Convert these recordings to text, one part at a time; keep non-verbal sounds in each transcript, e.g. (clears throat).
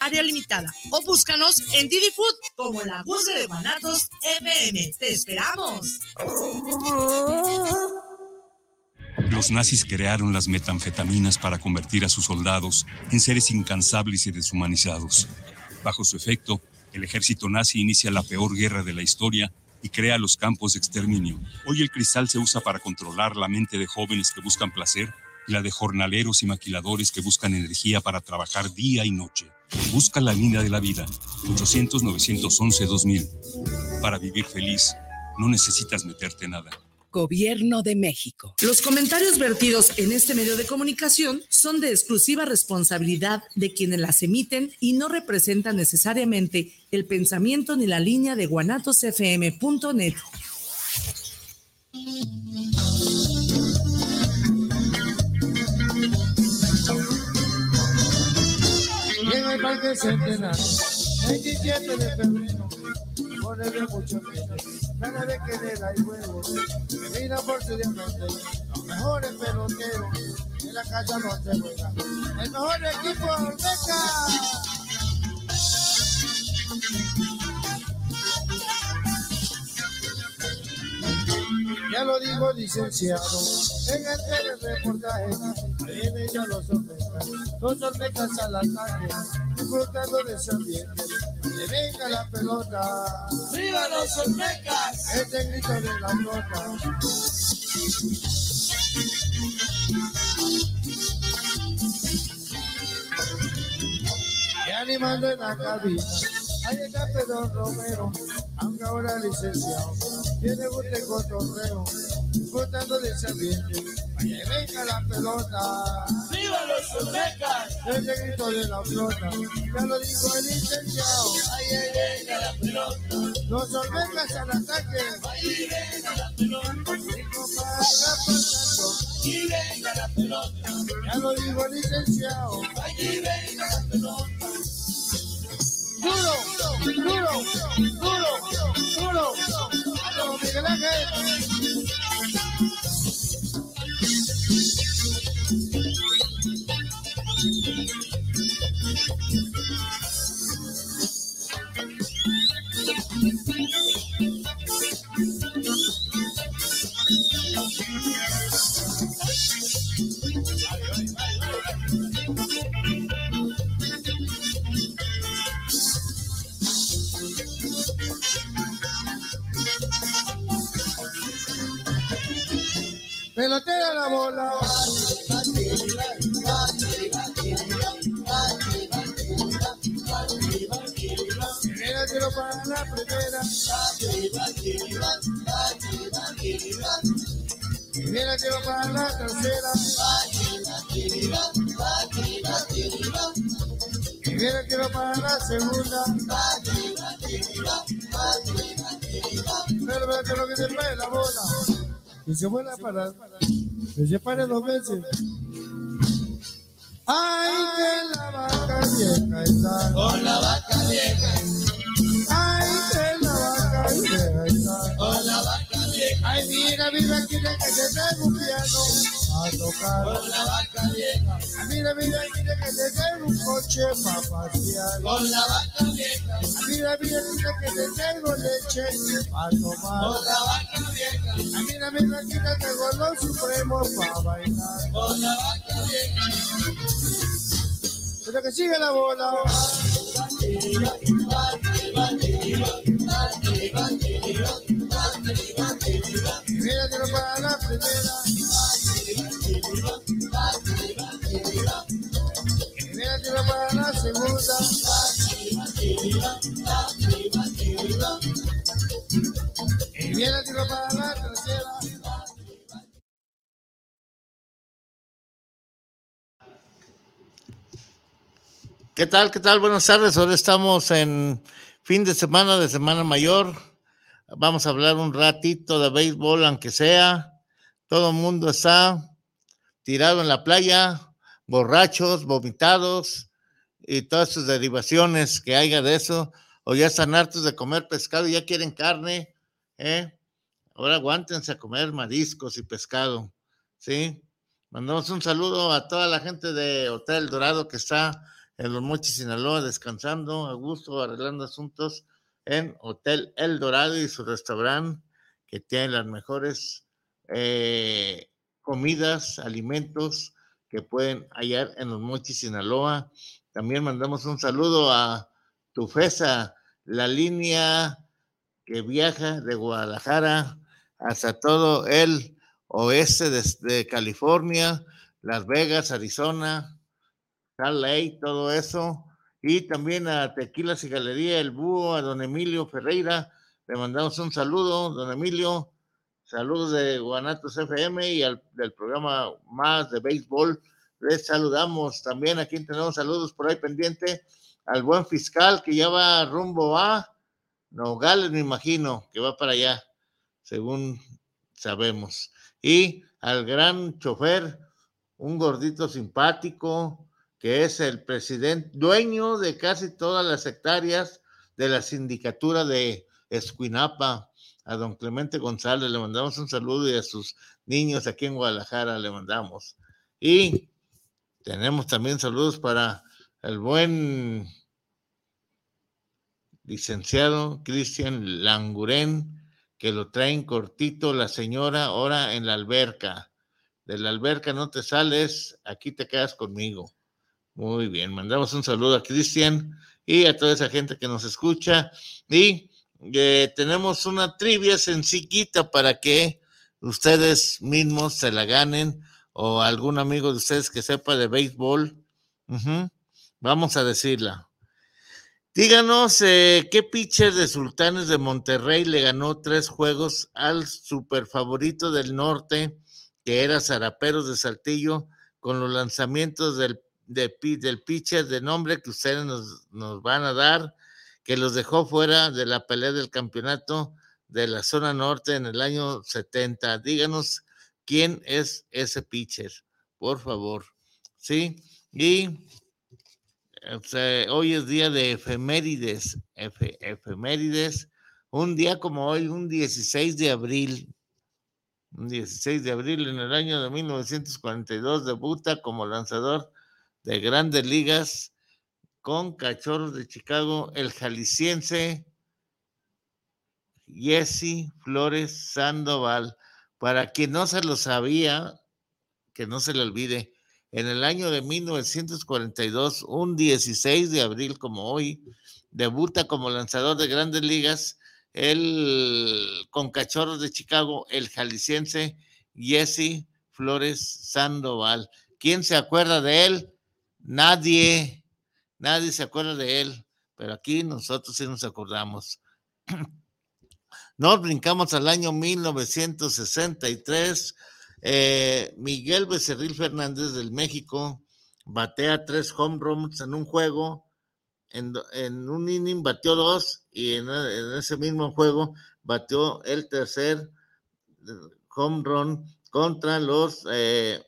área limitada o búscanos en Didi Food como la búsqueda de Guanatos FM. ¡Te esperamos! Los nazis crearon las metanfetaminas para convertir a sus soldados en seres incansables y deshumanizados. Bajo su efecto, el ejército nazi inicia la peor guerra de la historia y crea los campos de exterminio. Hoy el cristal se usa para controlar la mente de jóvenes que buscan placer y la de jornaleros y maquiladores que buscan energía para trabajar día y noche. Busca la línea de la vida, 800-911-2000. Para vivir feliz, no necesitas meterte nada. Gobierno de México. Los comentarios vertidos en este medio de comunicación son de exclusiva responsabilidad de quienes las emiten y no representan necesariamente el pensamiento ni la línea de guanatosfm.net. En el parque centenario, 27 de febrero, ponerle mucho miedo, gana de querer hay huevos, mira por su diamante, los mejores peloteros, en la casa no se juega, el mejor equipo Olmeca. Ya lo digo licenciado, en el telereportaje, vienen ya los Olmecas, los Olmecas al ataque, disfrutando de su ambiente, que venga la pelota. ¡Viva los Olmecas! Este grito de la flota. Y animando en la cabina, ahí está Pedro Romero, aunque ahora licenciado, tiene gusto cotorreo, disfrutando de ese ambiente, que venga la pelota. ¡Viva los Olmecas! Ese grito de la flota, ya lo dijo el licenciado, ahí venga la pelota. Los Olmecas al ataque, ahí venga la pelota. Y venga la pelota. Ya lo dijo el licenciado, ahí venga la pelota. Duro, duro, duro, duro. Aló, Miguel Ángel. Pelotera la bola. Primera tiro para la tercera. Primera tiro para la segunda. Pero vete lo que se trae la bola. Y se vuela para que se pare dos veces. Ay, que la vaca vieja está. Con la vaca vieja. Ay, que la vaca vieja está. Con la vaca vieja. Ay, mira, mira, quiere que se traiga un piano a tocar. Con la vaca vieja. Ay, mira, mira, quiere que se traiga un coche para pasear. Con la vaca vieja. Ay, mira, mira, quiere que se traiga leche para tomar. Con la vaca vieja. Ay, mira, mira, quiere que los supremos para bailar. Con la vaca vieja. Pero que sigue la bola. ¿Qué tal? ¿Qué tal? Buenas tardes. Ahora estamos en fin de semana, de Semana Mayor. Vamos a hablar un ratito de béisbol, aunque sea. Todo el mundo está tirado en la playa, borrachos, vomitados y todas sus derivaciones que haya de eso. O ya están hartos de comer pescado y ya quieren carne. ¿eh? Ahora aguántense a comer mariscos y pescado. ¿sí? Mandamos un saludo a toda la gente de Hotel Dorado que está en Los Mochis, Sinaloa, descansando a gusto, arreglando asuntos en Hotel El Dorado y su restaurante, que tiene las mejores eh, comidas, alimentos que pueden hallar en Los Mochis, Sinaloa. También mandamos un saludo a Tufesa, la línea que viaja de Guadalajara hasta todo el oeste de, California, Las Vegas, Arizona, Salt todo eso. Y también a Tequilas y Galería El Búho, a don Emilio Ferreira. Le mandamos un saludo, don Emilio. Saludos de Guanatos FM y al, del programa más de béisbol. Les saludamos también. Aquí tenemos saludos por ahí pendiente al buen fiscal que ya va rumbo a Nogales, me imagino, que va para allá, según sabemos. Y al gran chofer, un gordito simpático, que es el presidente, dueño de casi todas las hectáreas de la sindicatura de Escuinapa, a don Clemente González, le mandamos un saludo y a sus niños aquí en Guadalajara le mandamos. Y tenemos también saludos para el buen licenciado Cristian Languren, que lo traen cortito la señora ahora en la alberca. De la alberca no te sales, aquí te quedas conmigo. Muy bien, mandamos un saludo a Cristian y a toda esa gente que nos escucha. Y eh, tenemos una trivia sencillita para que ustedes mismos se la ganen o algún amigo de ustedes que sepa de béisbol. Vamos a decirla. Díganos eh, qué pitcher de Sultanes de Monterrey le ganó tres juegos al super favorito del norte, que era Zaraperos de Saltillo, con los lanzamientos del, del pitcher de nombre que ustedes nos, nos van a dar, que los dejó fuera de la pelea del campeonato de la zona norte en el año 70. Díganos quién es ese pitcher, por favor. ¿Sí? Y hoy es día de efemérides, efemérides, un día como hoy, un 16 de abril, un 16 de abril en el año de 1942 debuta como lanzador de grandes ligas con Cachorros de Chicago, el jalisciense Jesse Flores Sandoval. Para quien no se lo sabía, que no se le olvide, en el año de 1942, un 16 de abril como hoy, debuta como lanzador de grandes ligas el con Cachorros de Chicago, el jalisciense Jesse Flores Sandoval. ¿Quién se acuerda de él? Nadie, nadie se acuerda de él, pero aquí nosotros sí nos acordamos. (clears throat) Nos brincamos al año 1963 eh, Miguel Becerril Fernández del México batea tres home runs en un juego. En, un inning batió dos y en, ese mismo juego batió el tercer eh, home run contra los eh,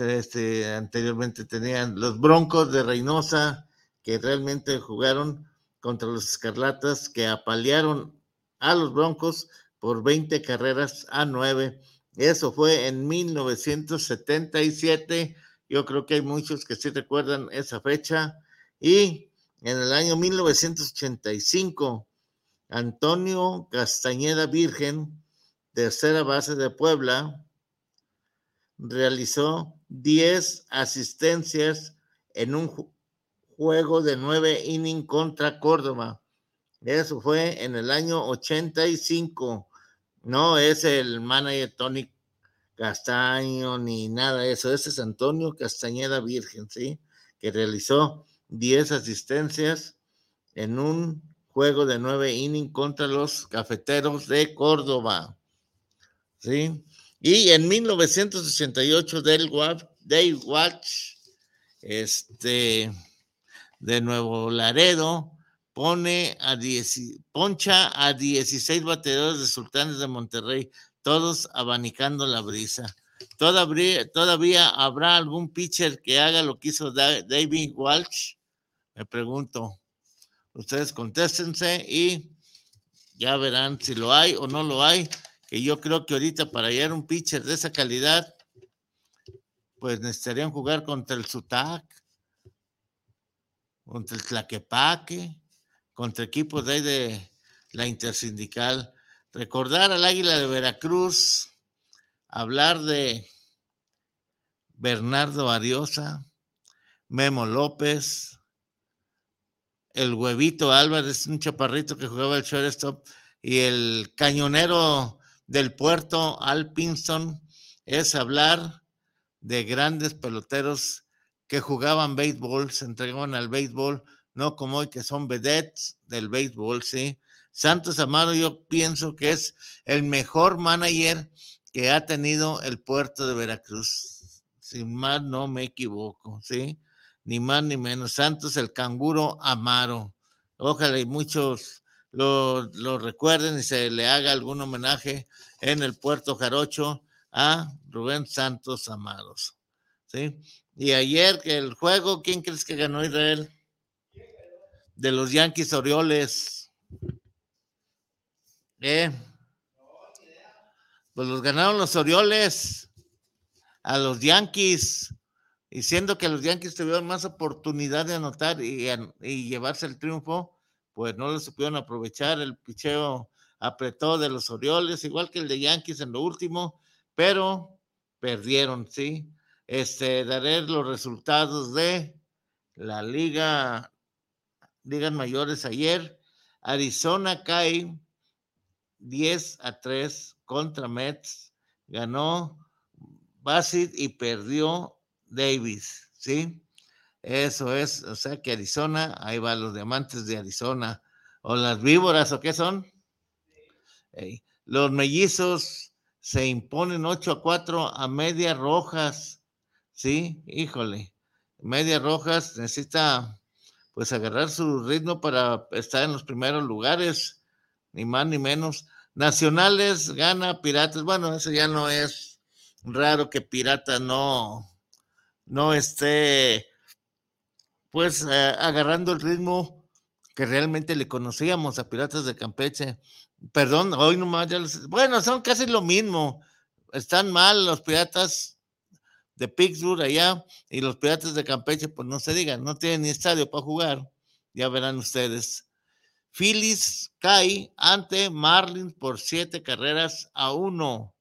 este anteriormente tenían los Broncos de Reynosa que realmente jugaron contra los Escarlatas que apalearon a los Broncos por 20 carreras a 9. Eso fue en 1977. Yo creo que hay muchos que sí recuerdan esa fecha. Y en el año 1985, Antonio Castañeda Virgen, tercera base de Puebla, realizó 10 asistencias en un juego de 9 innings contra Córdoba. Eso fue en el año 85. No es el manager Tony Castaño ni nada de eso. Ese es Antonio Castañeda Virgen, ¿sí? Que realizó 10 asistencias en un juego de 9 innings contra los cafeteros de Córdoba. ¿Sí? Y en 1968, Dale Watch, este, de Nuevo Laredo, pone a 10, poncha a 16 bateadores de Sultanes de Monterrey, todos abanicando la brisa. Todavía, todavía habrá algún pitcher que haga lo que hizo David Walsh. Me pregunto. Ustedes contéstense y ya verán si lo hay o no lo hay. Que yo creo que ahorita para hallar un pitcher de esa calidad pues necesitarían jugar contra el Sutac, contra el Tlaquepaque, contra equipos de ahí de la intersindical. Recordar al Águila de Veracruz, hablar de Bernardo Ariosa, Memo López, el huevito Álvarez, un chaparrito que jugaba el shortstop, y el cañonero del puerto, Al Pinson, es hablar de grandes peloteros que jugaban béisbol, se entregaban al béisbol, no como hoy que son vedettes del béisbol, ¿sí? Santos Amaro yo pienso que es el mejor manager que ha tenido el puerto de Veracruz. Sin más no me equivoco, ¿sí? Ni más ni menos. Santos el canguro Amaro. Ojalá y muchos lo, lo recuerden y se le haga algún homenaje en el puerto Jarocho a Rubén Santos Amados. ¿sí? Y ayer que el juego, ¿quién crees que ganó Israel? De los Yankees Orioles. ¿Eh? Pues los ganaron los Orioles a los Yankees, y siendo que los Yankees tuvieron más oportunidad de anotar y llevarse el triunfo, pues no lo supieron aprovechar. El picheo apretó de los Orioles, igual que el de Yankees en lo último, pero perdieron, ¿sí? Este, daré los resultados de la liga, ligas mayores ayer. Arizona cae 10 a 3 contra Mets, ganó Bassett y perdió Davis, ¿sí? Eso es, o sea que Arizona, ahí va los diamantes de Arizona, o las víboras, ¿o qué son? Los mellizos se imponen 8 a 4 a Medias Rojas. Sí, híjole. Medias Rojas necesita pues agarrar su ritmo para estar en los primeros lugares, ni más ni menos. Nacionales gana Piratas. Bueno, eso ya no es raro que Pirata no, no esté pues agarrando el ritmo que realmente le conocíamos a Piratas de Campeche. Perdón, hoy nomás ya los, Bueno, son casi lo mismo. Están mal los piratas de Pittsburgh allá y los piratas de Campeche, pues no se digan, no tienen ni estadio para jugar. Ya verán ustedes. Phillies cae ante Marlins por siete carreras a uno.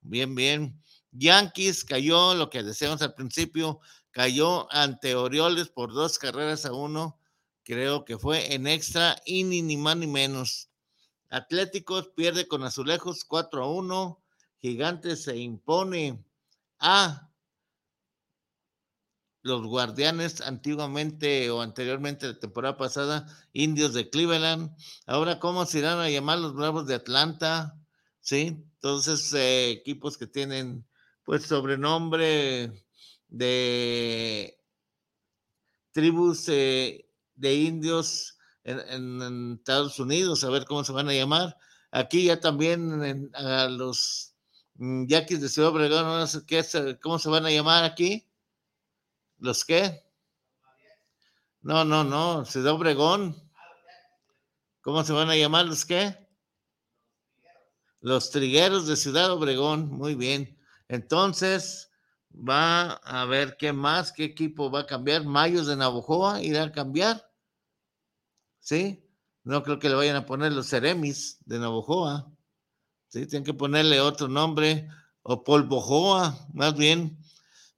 Bien, bien. Yankees cayó, lo que decíamos al principio, cayó ante Orioles por dos carreras a uno. Creo que fue en extra y ni, ni más ni menos. Atléticos pierde con Azulejos 4 a 1. Gigantes se impone a los guardianes antiguamente o anteriormente de temporada pasada, indios de Cleveland. Ahora, ¿cómo se irán a llamar los Bravos de Atlanta? Sí, entonces eh, equipos que tienen pues sobrenombre de tribus eh, de indios en, Estados Unidos, a ver cómo se van a llamar. Aquí ya también a los mm, yaquis de Ciudad Obregón, no sé qué, cómo se van a llamar aquí. ¿Los qué? No, no, no, Ciudad Obregón. ¿Cómo se van a llamar los qué? Los trigueros de Ciudad Obregón, muy bien. Entonces, va a ver qué más, qué equipo va a cambiar. Mayos de Navojoa irá a cambiar. ¿sí? No creo que le vayan a poner los Ceremis de Navojoa, ¿sí? Tienen que ponerle otro nombre, o Polvojoa, más bien.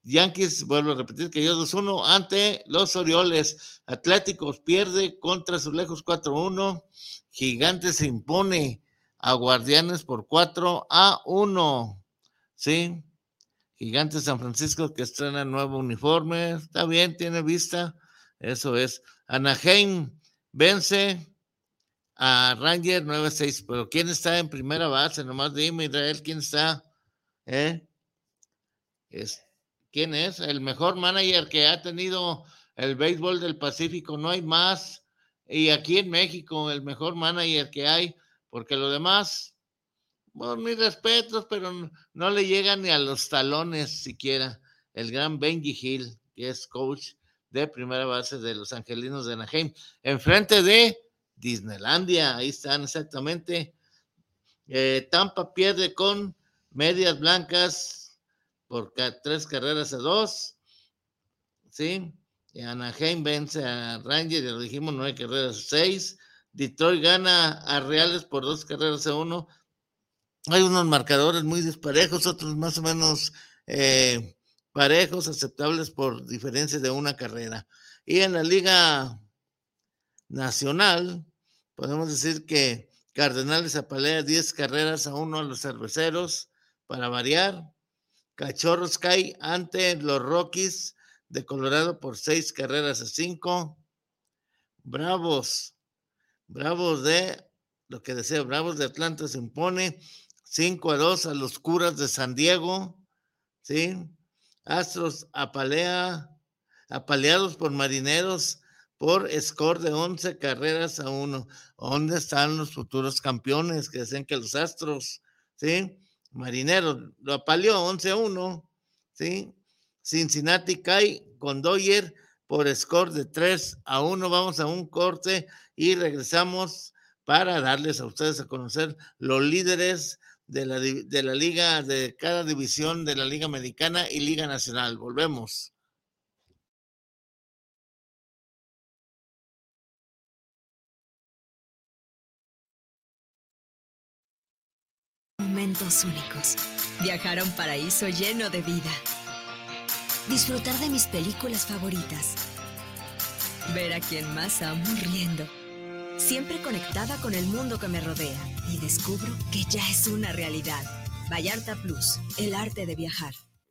Yankees, vuelvo a repetir que yo 2-1 ante los Orioles. Atléticos pierde contra sus lejos 4-1. Gigantes se impone a Guardianes por 4 a 1. ¿Sí? Gigantes San Francisco que estrena nuevo uniforme. Está bien, tiene vista. Eso es. Anaheim Vence a Ranger 9-6. Pero ¿quién está en primera base? Nomás dime, Israel, ¿quién está? ¿Eh? Es, ¿Quién es? El mejor manager que ha tenido el béisbol del Pacífico. No hay más. Y aquí en México, el mejor manager que hay, porque lo demás, bueno, mis respetos, pero no, le llegan ni a los talones siquiera. El gran Benji Hill, que es coach de primera base de los Angelinos de Anaheim, enfrente de Disneylandia, ahí están exactamente. Eh, Tampa pierde con medias blancas por tres carreras a dos. ¿Sí? Anaheim vence a Rangers, ya lo dijimos, nueve carreras a seis. Detroit gana a Reales por dos carreras a uno. Hay unos marcadores muy disparejos, otros más o menos eh, parejos, aceptables por diferencia de una carrera. Y en la Liga Nacional, podemos decir que Cardenales apalea 10 carreras a uno a los cerveceros, para variar. Cachorros cae ante los Rockies de Colorado por seis carreras a cinco. Bravos, Bravos de, lo que desea, Bravos de Atlanta se impone 5 a 2 a los Curas de San Diego, ¿sí? Astros apalea, apaleados por Marineros por score de 11 carreras a 1. ¿Dónde están los futuros campeones que decían que los Astros, ¿sí? Marineros lo apaleó 11 a 1, ¿sí? Cincinnati cae con Doyer por score de 3 a 1. Vamos a un corte y regresamos para darles a ustedes a conocer los líderes de la, de la liga, de cada división de la Liga Americana y Liga Nacional. Volvemos. Momentos únicos. Viajar a un paraíso lleno de vida disfrutar de mis películas favoritas, ver a quien más amo riendo, siempre conectada con el mundo que me rodea y descubro que ya es una realidad. Vallarta Plus, el arte de viajar.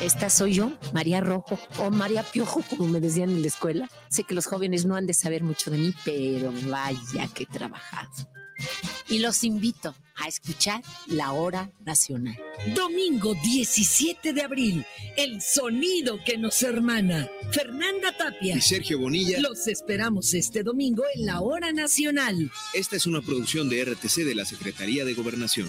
Esta soy yo, María Rojo, o María Piojo, como me decían en la escuela. Sé que los jóvenes no han de saber mucho de mí, pero vaya que he trabajado. Y los invito a escuchar La Hora Nacional. Domingo 17 de abril, el sonido que nos hermana. Fernanda Tapia y Sergio Bonilla. Los esperamos este domingo en La Hora Nacional. Esta es una producción de RTC de la Secretaría de Gobernación.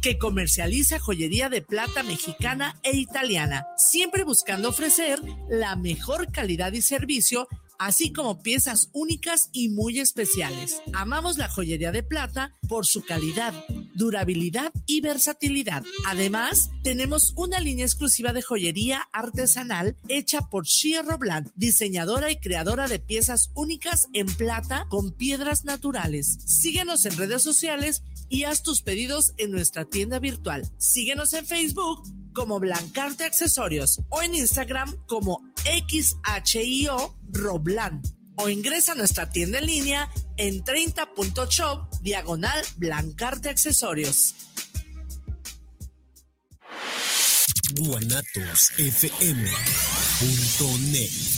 que comercializa joyería de plata mexicana e italiana, siempre buscando ofrecer la mejor calidad y servicio, así como piezas únicas y muy especiales. Amamos la joyería de plata por su calidad, durabilidad y versatilidad. Además, tenemos una línea exclusiva de joyería artesanal hecha por Shia Robland, diseñadora y creadora de piezas únicas en plata con piedras naturales. Síguenos en redes sociales y haz tus pedidos en nuestra tienda virtual. Síguenos en Facebook como Blancarte Accesorios o en Instagram como XHIO Roblan o ingresa a nuestra tienda en línea en 30.shop diagonal Blancarte Accesorios. guanatosfm.net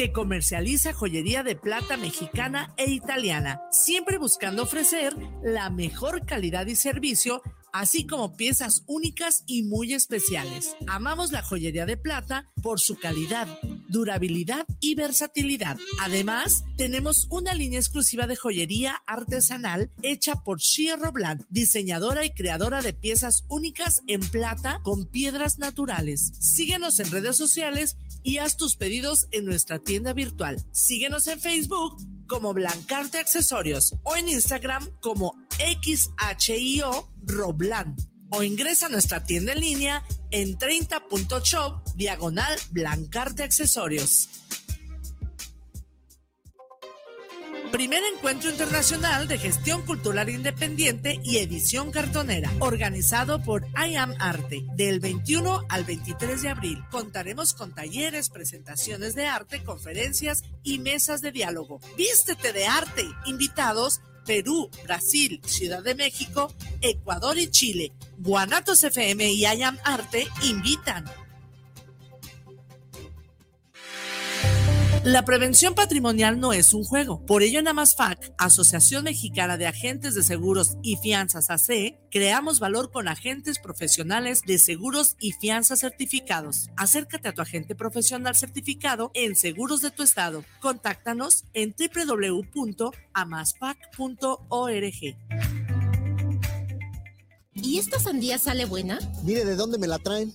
que comercializa joyería de plata mexicana e italiana, siempre buscando ofrecer la mejor calidad y servicio, así como piezas únicas y muy especiales. Amamos la joyería de plata por su calidad, durabilidad y versatilidad. Además, tenemos una línea exclusiva de joyería artesanal hecha por Shia Roblan, diseñadora y creadora de piezas únicas en plata con piedras naturales. Síguenos en redes sociales y haz tus pedidos en nuestra tienda virtual. Síguenos en Facebook como Blancarte Accesorios o en Instagram como XHIO Roblan o ingresa a nuestra tienda en línea en 30.shop diagonal Blancarte Accesorios. Primer encuentro internacional de gestión cultural independiente y edición cartonera, organizado por I Am Arte, del 21 al 23 de abril. Contaremos con talleres, presentaciones de arte, conferencias y mesas de diálogo. Vístete de arte. Invitados Perú, Brasil, Ciudad de México, Ecuador y Chile. Guanatos FM y I Am Arte invitan. La prevención patrimonial no es un juego. Por ello, en Amasfac, Asociación Mexicana de Agentes de Seguros y Fianzas AC, creamos valor con agentes profesionales de seguros y fianzas certificados. Acércate a tu agente profesional certificado en Seguros de tu Estado. Contáctanos en www.amasfac.org. ¿Y esta sandía sale buena? Mire de dónde me la traen.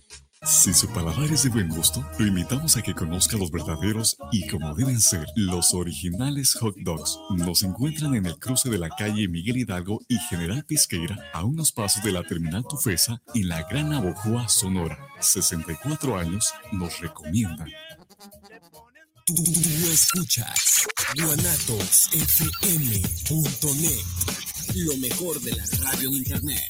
Si su paladar es de buen gusto, lo invitamos a que conozca los verdaderos y como deben ser, los originales hot dogs. Nos encuentran en el cruce de la calle Miguel Hidalgo y General Pesqueira, a unos pasos de la terminal Tufesa, en la Gran Abojoa, Sonora. 64 años nos recomiendan. Tú, tú, tú escuchas guanatosfm.net, lo mejor de la radio en internet.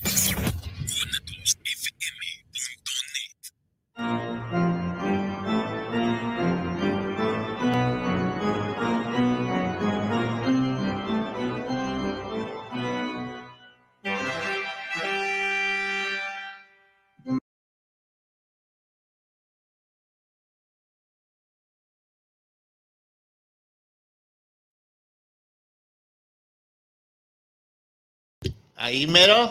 Ahí mero.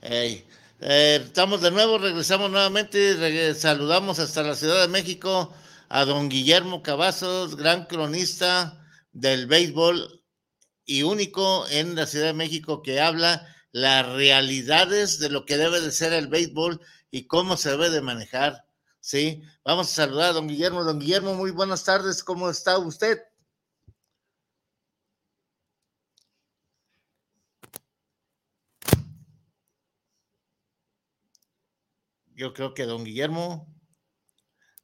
Eh, estamos de nuevo, regresamos nuevamente, saludamos hasta la Ciudad de México a don Guillermo Cavazos, gran cronista del béisbol y único en la Ciudad de México que habla las realidades de lo que debe de ser el béisbol y cómo se debe de manejar. Sí, vamos a saludar a don Guillermo. Don Guillermo, muy buenas tardes, ¿cómo está usted? Yo creo que don Guillermo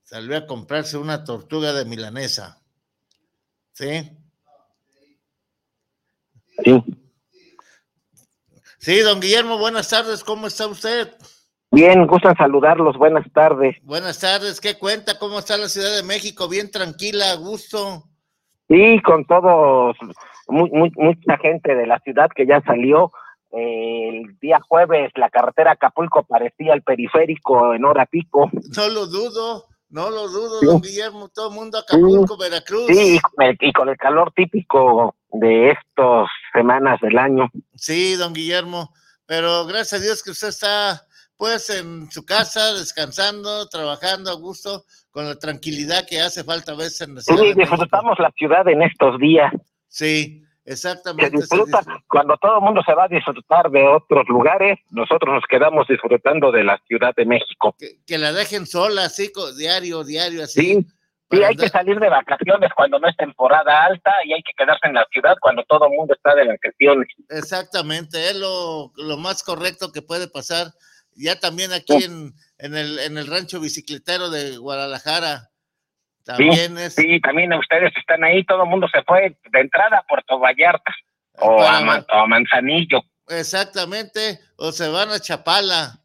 salió a comprarse una tortuga de milanesa. ¿Sí? Sí. Sí, don Guillermo, buenas tardes, ¿cómo está usted? Bien, gustan saludarlos. Buenas tardes. Buenas tardes, ¿qué cuenta? ¿Cómo está la Ciudad de México? Bien tranquila, a gusto. Sí, con todos, mu- mu- mucha gente de la ciudad que ya salió. El día jueves la carretera Acapulco parecía el periférico en hora pico. No lo dudo, no lo dudo, Sí. don Guillermo, todo el mundo Acapulco, Veracruz. Sí, y con, el, y con el calor típico de estas semanas del año. Sí, don Guillermo, pero gracias a Dios que usted está pues en su casa, descansando, trabajando a gusto, con la tranquilidad que hace falta a veces en la ciudad. Sí, disfrutamos la ciudad en estos días. Sí, exactamente. Se disfruta, cuando todo el mundo se va a disfrutar de otros lugares, nosotros nos quedamos disfrutando de la Ciudad de México. Que, que la dejen sola, así, diario, diario, así. Sí, Sí, hay que salir de vacaciones cuando no es temporada alta y hay que quedarse en la ciudad cuando todo el mundo está de vacaciones. Exactamente, es lo, lo más correcto que puede pasar. Ya también aquí en, en, el, en el rancho bicicletero de Guadalajara. También sí, es. Sí, también ustedes están ahí, todo el mundo se fue de entrada a Puerto Vallarta o, a, Man, o a Manzanillo. Exactamente, o se van a Chapala.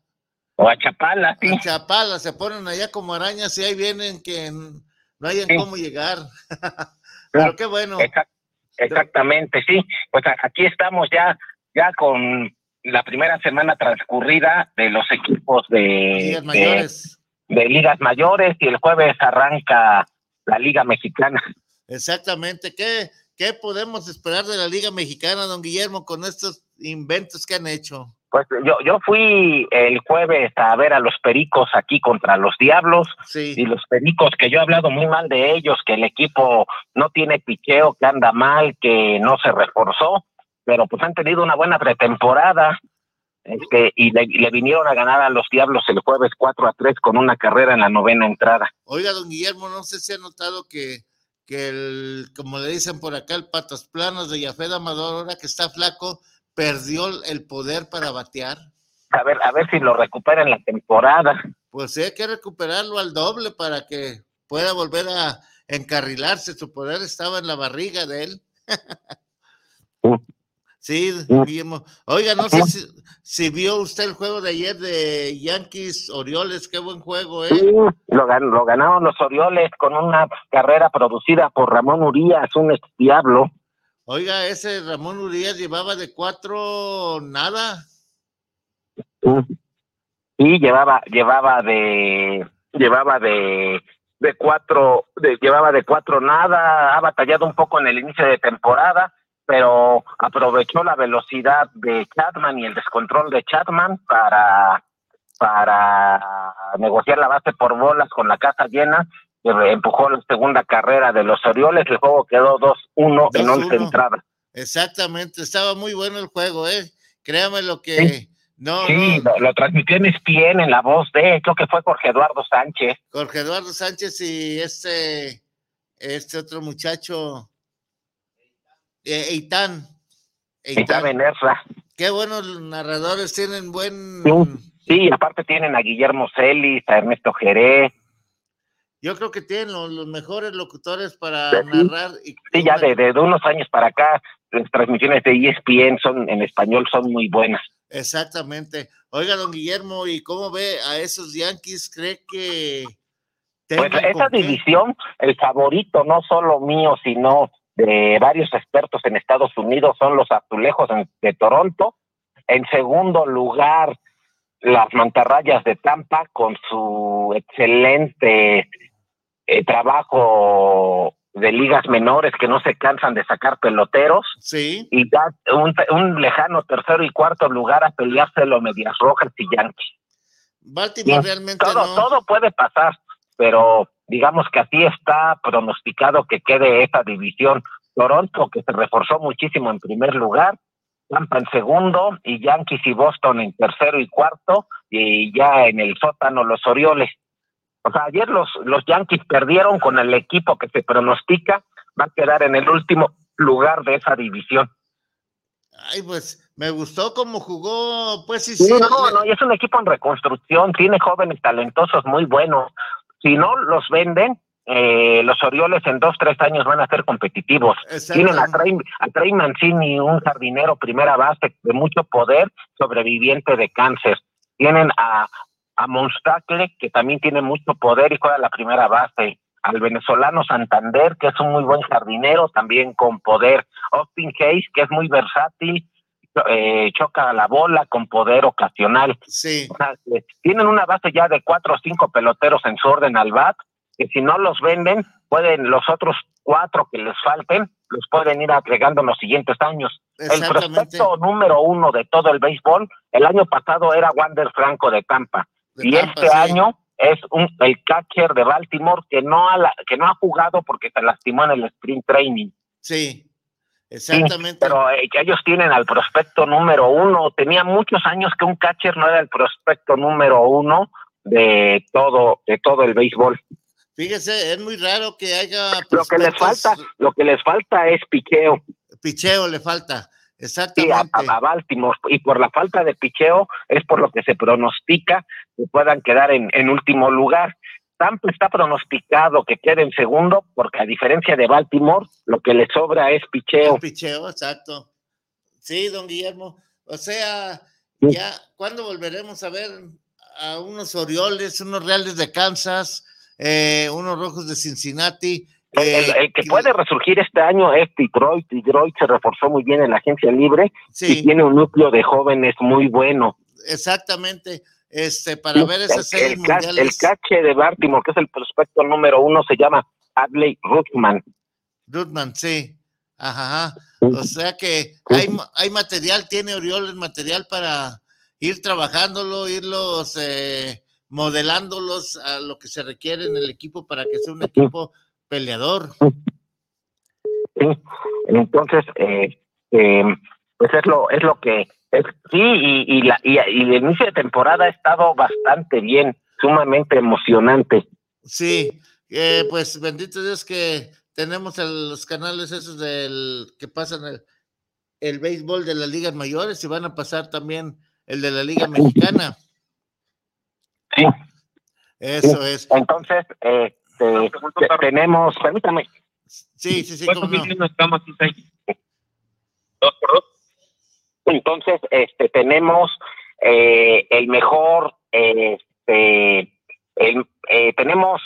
O a Chapala, sí. A Chapala, se ponen allá como arañas y ahí vienen que no hayan sí. cómo llegar. (laughs) Pero qué bueno. Exact, exactamente, sí. Pues aquí estamos ya, ya con la primera semana transcurrida de los equipos de ligas mayores. De, de, ligas mayores y el jueves arranca la Liga Mexicana. Exactamente. ¿Qué, ¿Qué podemos esperar de la Liga Mexicana, don Guillermo, con estos inventos que han hecho? Pues yo, yo fui el jueves a ver a los Pericos aquí contra los Diablos sí. y los Pericos que yo he hablado muy mal de ellos, que el equipo no tiene picheo, que anda mal, que no se reforzó, pero pues han tenido una buena pretemporada este, y le, le vinieron a ganar a los Diablos el jueves 4 a 3 con una carrera en la novena entrada. Oiga, don Guillermo, no sé si ha notado que, que el, como le dicen por acá, el patas planos de Yafed Amador, ahora que está flaco, perdió el poder para batear. A ver, a ver si lo recupera en la temporada. Pues sí, hay que recuperarlo al doble para que pueda volver a encarrilarse. Su poder estaba en la barriga de él. Sí, Guillermo. Oiga, no sé si, si, vio usted el juego de ayer de Yankees Orioles. Qué buen juego, ¿eh? Sí, lo, gan lo ganaron los Orioles con una carrera producida por Ramón Urias, un diablo. Oiga, ese Ramón Urias llevaba de cuatro nada. Sí, llevaba, llevaba de, llevaba de, de cuatro, de, llevaba de cuatro nada, ha batallado un poco en el inicio de temporada, pero aprovechó la velocidad de Chapman y el descontrol de Chapman para, para negociar la base por bolas con la casa llena empujó la segunda carrera de los Orioles, el juego quedó 2-1 en 11 entradas. Exactamente, estaba muy bueno el juego, ¿eh? Créame lo que... Sí. No, sí, no. Lo, lo, transmitió en ESPN en la voz de, creo que fue Jorge Eduardo Sánchez. Jorge Eduardo Sánchez y este, este otro muchacho, eh, Eitan. Eitan. Qué buenos narradores, tienen buen... Sí, sí, aparte tienen a Guillermo Celis, a Ernesto Jerez. Yo creo que tienen los, los mejores locutores para sí, narrar. Y sí, ya de, de, unos años para acá, las transmisiones de ESPN son en español son muy buenas. Exactamente. Oiga, don Guillermo, ¿y cómo ve a esos Yankees? ¿Cree que... Pues esa división, el favorito no solo mío, sino de varios expertos en Estados Unidos, son los azulejos de Toronto. En segundo lugar, las mantarrayas de Tampa con su excelente eh, trabajo de ligas menores que no se cansan de sacar peloteros. Sí. Y ya un, un lejano tercero y cuarto lugar a peleárselo Medias Rojas y Yankees. Baltimore realmente todo, no. todo puede pasar, pero digamos que así está pronosticado que quede esa división. Toronto, que se reforzó muchísimo en primer lugar, Tampa en segundo, y Yankees y Boston en tercero y cuarto, y ya en el sótano los Orioles. O sea, ayer los, los Yankees perdieron con el equipo que se pronostica, va a quedar en el último lugar de esa división. Ay, pues me gustó cómo jugó, pues sí, sí. sí. No, no, y es un equipo en reconstrucción, tiene jóvenes talentosos muy buenos. Si no los venden, eh, los Orioles en dos, tres años van a ser competitivos. Tienen a Trey, a Trey Mancini, un jardinero primera base de mucho poder, sobreviviente de cáncer. Tienen a, a Monstacle, que también tiene mucho poder y juega la primera base. Al venezolano Santander, que es un muy buen jardinero, también con poder. Austin Hayes, que es muy versátil, eh, choca la bola con poder ocasional. Sí. O sea, tienen una base ya de cuatro o cinco peloteros en su orden al bat que si no los venden, pueden los otros cuatro que les falten, los pueden ir agregando en los siguientes años. El prospecto número uno de todo el béisbol, el año pasado era Wander Franco de Tampa. y este año es un, el catcher de Baltimore que no, ha, que no ha jugado porque se lastimó en el sprint training. Sí, exactamente. pero eh, ellos tienen al prospecto número uno. Tenía muchos años que un catcher no era el prospecto número uno de todo, de todo el béisbol. Fíjese, es muy raro que haya. Lo que les falta, lo que les falta es picheo. Picheo le falta. Exactamente. Sí, a, Baltimore. Y por la falta de picheo es por lo que se pronostica que puedan quedar en, en último lugar. Tampa está pronosticado que quede en segundo, porque a diferencia de Baltimore, lo que le sobra es picheo. picheo, exacto. Sí, don Guillermo. O sea, ya, ¿cuándo volveremos a ver a unos Orioles, unos Reales de Kansas, eh, unos Rojos de Cincinnati? el, que puede resurgir este año es Detroit. Detroit se reforzó muy bien en la agencia libre y tiene un núcleo de jóvenes muy bueno. Exactamente. Este, para ver esa serie el, el, cache de Baltimore, que es el prospecto número uno, se llama Adley Rutman. Rutman, sí. Ajá, O sea que hay, hay material, tiene Orioles material para ir trabajándolo, irlos eh, modelándolos a lo que se requiere en el equipo para que sea un equipo peleador. Sí, entonces, eh, eh, pues es lo, es lo que es, sí, y, y, la, y, el inicio de temporada ha estado bastante bien, sumamente emocionante. Sí, eh, pues bendito Dios que tenemos los canales esos del que pasan el, el béisbol de las ligas mayores y van a pasar también el de la liga mexicana. Sí. Eso es. Entonces, eh, tenemos, permítame. Sí, sí, sí. Entonces, este, tenemos eh, el mejor, este, el, eh, tenemos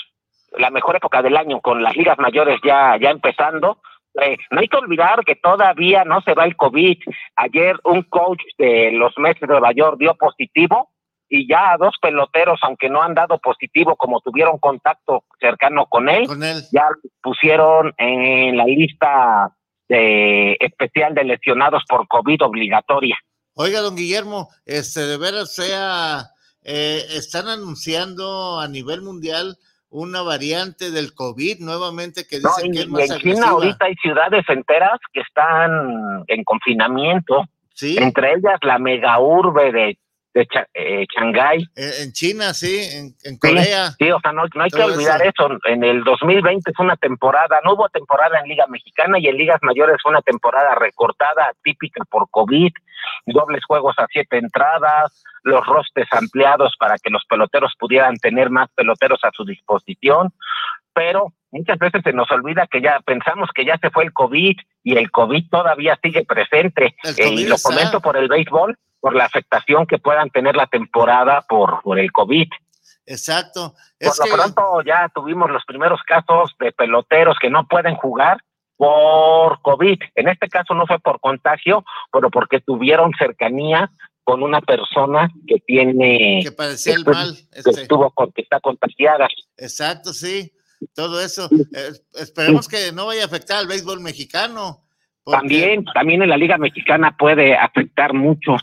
la mejor época del año con las ligas mayores ya, ya empezando. Eh, no hay que olvidar que todavía no se va el COVID. Ayer un coach de los Mets de Nueva York dio positivo y ya a dos peloteros, aunque no han dado positivo, como tuvieron contacto cercano con él, ya pusieron en la lista de, especial de lesionados por COVID obligatoria. Oiga, don Guillermo, este de veras sea, eh, están anunciando a nivel mundial una variante del COVID nuevamente que dice que es más en China ahorita hay ciudades enteras que están en confinamiento, ¿Sí? entre ellas la mega urbe de de eh, Shanghái. En China, sí, en, Corea. Sí, o sea, no, hay que olvidar eso. En el 2020 fue una temporada, no hubo temporada en Liga Mexicana y en Ligas Mayores fue una temporada recortada, típica por COVID, dobles juegos a siete entradas, los rostes ampliados para que los peloteros pudieran tener más peloteros a su disposición, pero muchas veces se nos olvida que ya pensamos que ya se fue el COVID y el COVID todavía sigue presente. Eh, y lo comento por el béisbol por la afectación que puedan tener la temporada por, por el COVID. Exacto. por lo pronto ya tuvimos los primeros casos de peloteros que no pueden jugar por COVID. En este caso no fue por contagio, pero porque tuvieron cercanía con una persona que tiene que parecía el mal, que este. estuvo que está contagiada. Exacto, sí. Todo eso. Eh, esperemos que no vaya a afectar al béisbol mexicano. También, también en la Liga Mexicana puede afectar mucho.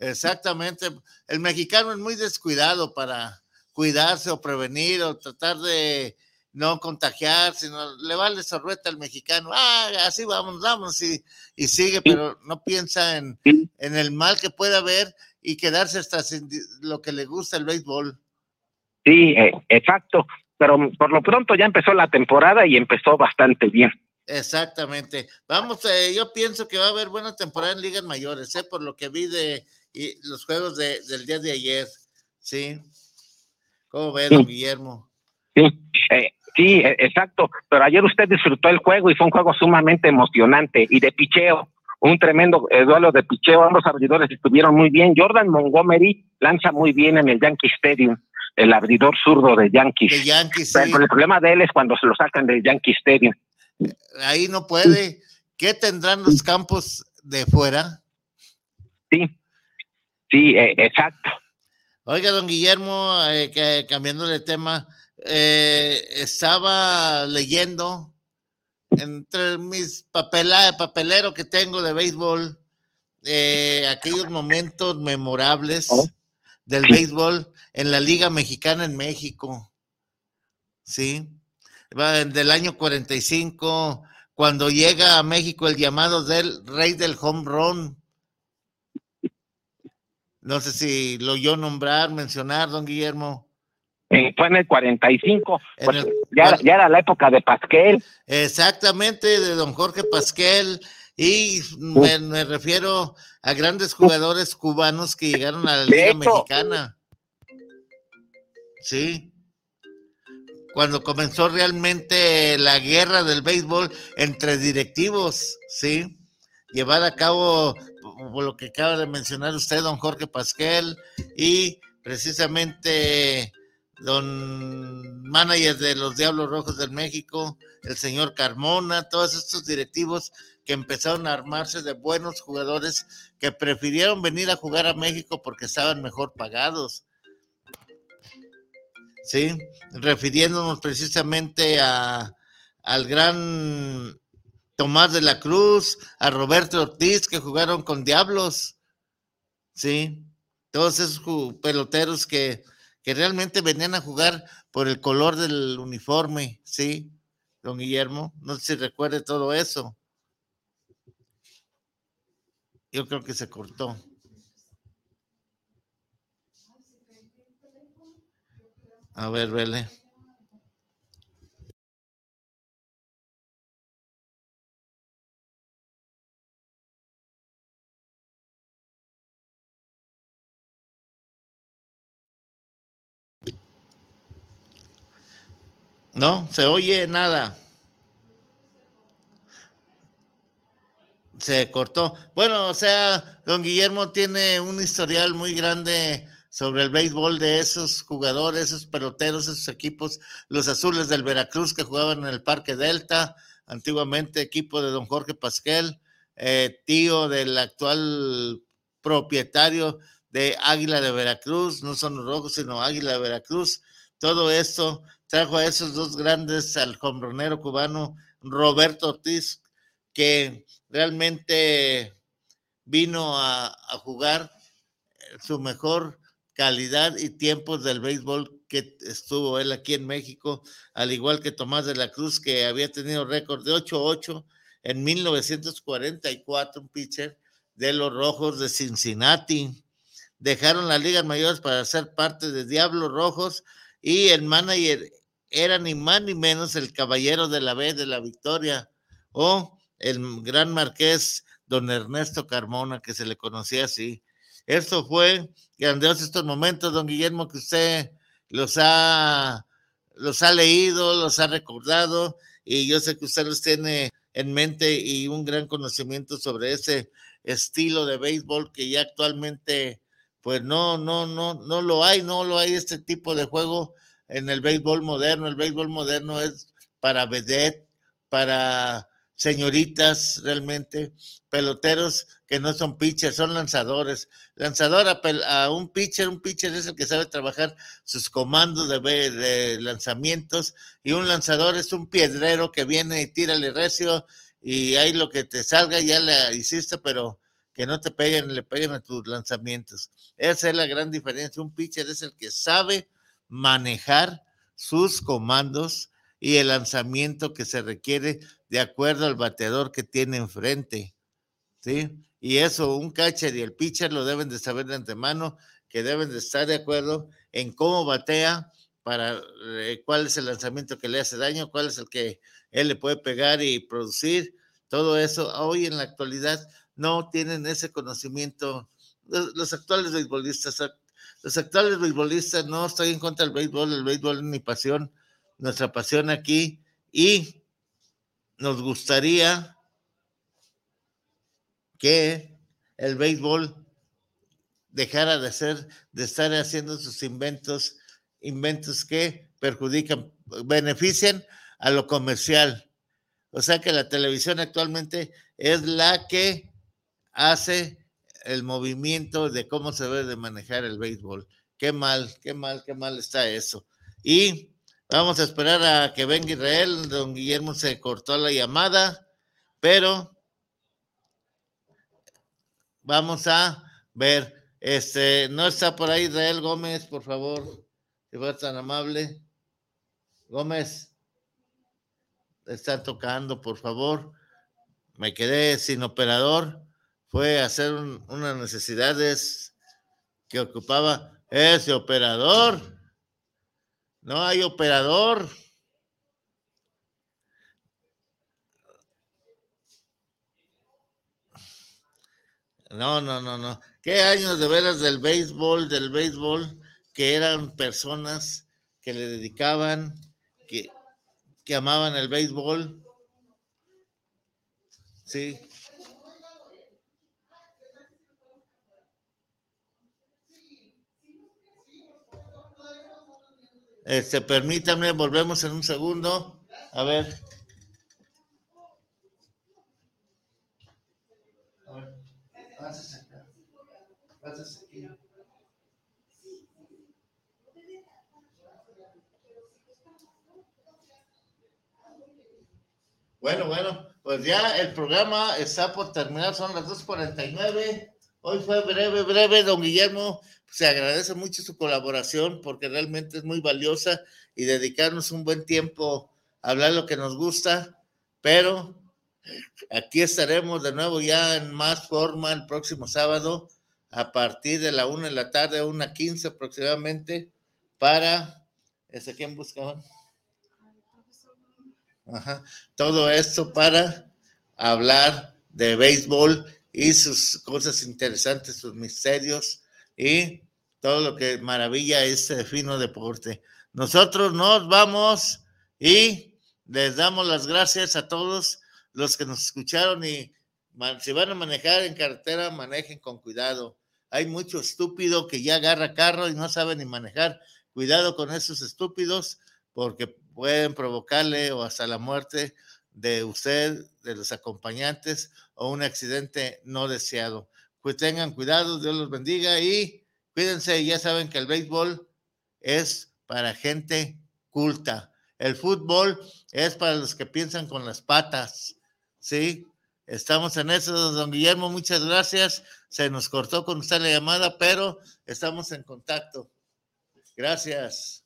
Exactamente. El mexicano es muy descuidado para cuidarse o prevenir o tratar de no contagiar, sino le vale sorreta al mexicano. Ah, así vamos, vamos y, y sigue, pero no piensa en, en, el mal que puede haber y quedarse hasta sin lo que le gusta el béisbol. Sí, eh, exacto. Pero por lo pronto ya empezó la temporada y empezó bastante bien. Exactamente. Vamos, eh, yo pienso que va a haber buena temporada en ligas mayores, ¿eh? por lo que vi de y los juegos de, del día de ayer, ¿sí? ¿Cómo ve, don Guillermo? Sí, eh, sí, e, exacto. Pero ayer usted disfrutó el juego y fue un juego sumamente emocionante y de picheo. Un tremendo eh, duelo de picheo. Ambos abridores estuvieron muy bien. Jordan Montgomery lanza muy bien en el Yankee Stadium el abridor zurdo de Yankees. De Yankees Pero el problema de él es cuando se lo sacan del Yankee Stadium. Ahí no puede. ¿Qué tendrán los campos de fuera? Sí, Sí, eh, exacto. Oiga, don Guillermo, eh, que, cambiando de tema, eh, estaba leyendo entre mis papela, papelero que tengo de béisbol, aquellos momentos memorables del béisbol en la Liga Mexicana en México. ¿Sí? Del año 45, cuando llega a México el llamado del rey del home run. No sé si lo oyó nombrar, mencionar, don Guillermo. Eh, fue en el 45, pues, ya, ya, era la época de Pasquel. Exactamente, de don Jorge Pasquel, y me, me, refiero a grandes jugadores cubanos que llegaron a la Liga Mexicana. Sí. Cuando comenzó realmente la guerra del béisbol entre directivos, sí. Llevar a cabo lo que acaba de mencionar usted, don Jorge Pasquel, y precisamente don manager de los Diablos Rojos del México, el señor Carmona, todos estos directivos que empezaron a armarse de buenos jugadores que prefirieron venir a jugar a México porque estaban mejor pagados. Sí, refiriéndonos precisamente a, al gran Tomás de la Cruz, a Roberto Ortiz, que jugaron con Diablos. Sí, todos esos peloteros que que realmente venían a jugar por el color del uniforme, ¿sí? Don Guillermo, no sé si recuerde todo eso. Yo creo que se cortó. A ver, vele. No, se oye nada. Se cortó. Bueno, o sea, don Guillermo tiene un historial muy grande sobre el béisbol de esos jugadores, esos peloteros, esos equipos, los azules del Veracruz que jugaban en el Parque Delta, antiguamente equipo de don Jorge Pasquel, eh, tío del actual propietario de Águila de Veracruz, no son los rojos, sino Águila de Veracruz. Todo esto trajo a esos dos grandes, al hombronero cubano Roberto Ortiz, que realmente vino a, jugar su mejor calidad y tiempos del béisbol que estuvo él aquí en México, al igual que Tomás de la Cruz, que había tenido récord de 8-8 en 1944, un pitcher de los Rojos de Cincinnati. Dejaron las ligas mayores para ser parte de Diablos Rojos y el manager era ni más ni menos el caballero de la B de la Victoria o el gran marqués don Ernesto Carmona, que se le conocía así. Esto fue grandioso estos momentos, don Guillermo, que usted los ha, los ha leído, los ha recordado, y yo sé que usted los tiene en mente y un gran conocimiento sobre ese estilo de béisbol que ya actualmente, pues no, no, no, no lo hay, no lo hay este tipo de juego en el béisbol moderno. El béisbol moderno es para vedette, para señoritas realmente, peloteros que no son pitchers, son lanzadores. Lanzador a, un pitcher, un pitcher es el que sabe trabajar sus comandos de, lanzamientos y un lanzador es un piedrero que viene y tírale recio y ahí lo que te salga ya le hiciste, pero que no te peguen, le peguen a tus lanzamientos. Esa es la gran diferencia. Un pitcher es el que sabe manejar sus comandos y el lanzamiento que se requiere de acuerdo al bateador que tiene enfrente. ¿Sí? Y eso, un catcher y el pitcher lo deben de saber de antemano, que deben de estar de acuerdo en cómo batea, para eh, cuál es el lanzamiento que le hace daño, cuál es el que él le puede pegar y producir. Todo eso hoy en la actualidad no tienen ese conocimiento. Los, actuales beisbolistas los actuales beisbolistas, no estoy en contra del béisbol, el béisbol es mi pasión, nuestra pasión aquí, y nos gustaría que el béisbol dejara de ser, de estar haciendo sus inventos, inventos que perjudican, benefician a lo comercial. O sea que la televisión actualmente es la que hace el movimiento de cómo se debe de manejar el béisbol. Qué mal, qué mal, qué mal está eso. Y Vamos a esperar a que venga Israel. Don Guillermo se cortó la llamada, pero vamos a ver. Este, no está por ahí Israel Gómez, por favor, si fuera tan amable. Gómez, está tocando, por favor. Me quedé sin operador. Fue hacer unas necesidades que ocupaba ese operador. No hay operador. No, no, no, no. ¿Qué años de veras del béisbol, del béisbol, que eran personas que le dedicaban, que, que amaban el béisbol? Sí. Este, permítanme, volvemos en un segundo. A ver. A ver. Bueno, bueno, pues ya el programa está por terminar, son las 2.49. Hoy fue breve, breve, don Guillermo. Se agradece mucho su colaboración porque realmente es muy valiosa y dedicarnos un buen tiempo a hablar lo que nos gusta, pero aquí estaremos de nuevo ya en más forma el próximo sábado a partir de la una de la tarde, una quince aproximadamente, para, ¿ese quién buscaban? Ajá. Todo esto para hablar de béisbol y sus cosas interesantes, sus misterios y todo lo que maravilla este fino deporte. Nosotros nos vamos y les damos las gracias a todos los que nos escucharon y si van a manejar en carretera, manejen con cuidado. Hay mucho estúpido que ya agarra carro y no sabe ni manejar. Cuidado con esos estúpidos porque pueden provocarle o hasta la muerte de usted, de los acompañantes o un accidente no deseado. Pues tengan cuidado, Dios los bendiga y cuídense. Ya saben que el béisbol es para gente culta. El fútbol es para los que piensan con las patas. ¿Sí? Estamos en eso, don Guillermo. Muchas gracias. Se nos cortó con usted la llamada, pero estamos en contacto. Gracias.